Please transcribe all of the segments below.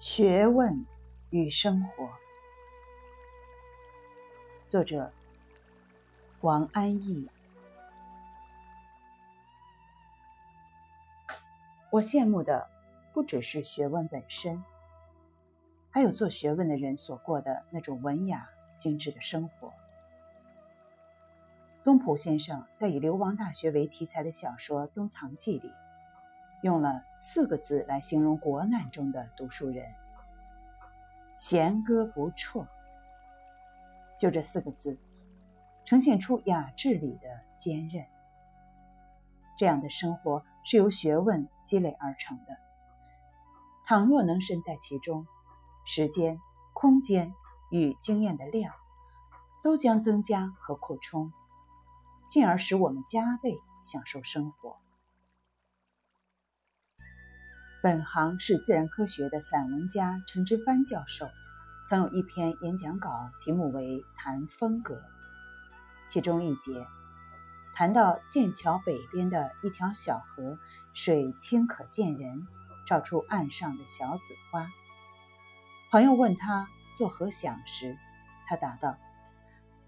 学问与生活，作者王安忆。我羡慕的不只是学问本身，还有做学问的人所过的那种文雅精致的生活。宗璞先生在以流亡大学为题材的小说《冬藏记》里。用了四个字来形容国难中的读书人：弦歌不辍。就这四个字，呈现出雅致里的坚韧。这样的生活是由学问积累而成的。倘若能身在其中，时间、空间与经验的量，都将增加和扩充，进而使我们加倍享受生活。本行是自然科学的散文家陈之藩教授，曾有一篇演讲稿，题目为《谈风格》，其中一节谈到剑桥北边的一条小河，水清可见人，照出岸上的小紫花。朋友问他作何想时，他答道：“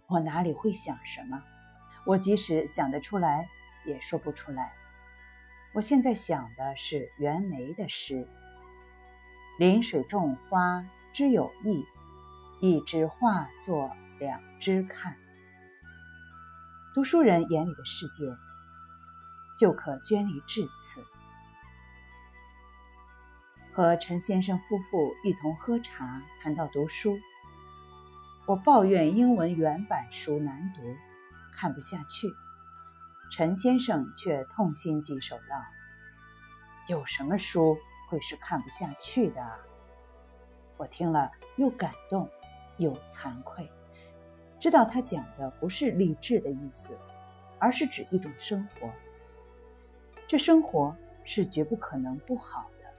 我哪里会想什么？我即使想得出来，也说不出来。”我现在想的是袁枚的诗：“临水种花知有意，一枝化作两枝看。”读书人眼里的世界，就可捐离至此。和陈先生夫妇一同喝茶，谈到读书，我抱怨英文原版书难读，看不下去。陈先生却痛心疾首道：“有什么书会是看不下去的？”我听了又感动又惭愧，知道他讲的不是励志的意思，而是指一种生活。这生活是绝不可能不好的，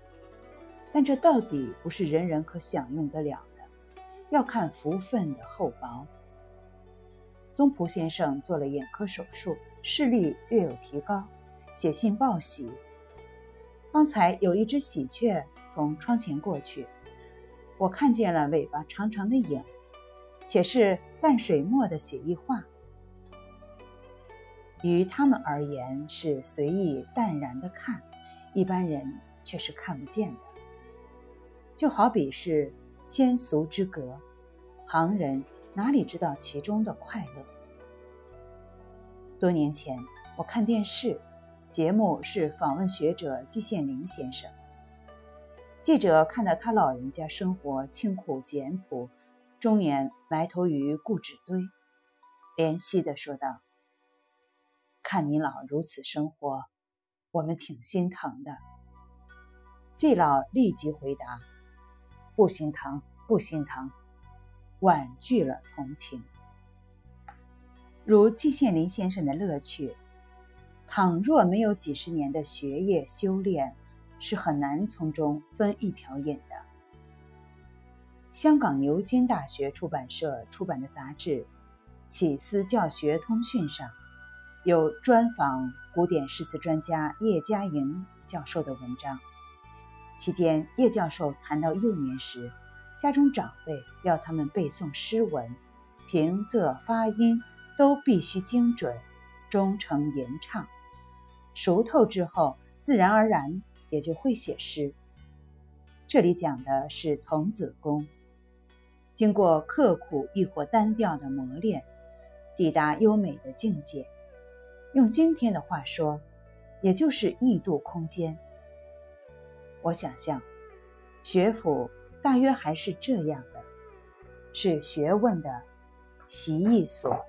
但这到底不是人人可享用得了的，要看福分的厚薄。宗璞先生做了眼科手术。视力略有提高，写信报喜。方才有一只喜鹊从窗前过去，我看见了尾巴长长的影，且是淡水墨的写意画。于他们而言是随意淡然的看，一般人却是看不见的。就好比是仙俗之隔，旁人哪里知道其中的快乐？多年前，我看电视节目是访问学者季羡林先生。记者看到他老人家生活清苦简朴，中年埋头于故纸堆，怜惜地说道：“看你老如此生活，我们挺心疼的。”季老立即回答：“不心疼，不心疼。”婉拒了同情。如季羡林先生的乐趣，倘若没有几十年的学业修炼，是很难从中分一瓢饮的。香港牛津大学出版社出版的杂志《启思教学通讯》上，有专访古典诗词专家叶嘉莹教授的文章。期间，叶教授谈到幼年时，家中长辈要他们背诵诗文，平仄发音。都必须精准，忠诚吟唱，熟透之后，自然而然也就会写诗。这里讲的是童子功，经过刻苦亦或单调的磨练，抵达优美的境界。用今天的话说，也就是异度空间。我想象，学府大约还是这样的，是学问的习艺所。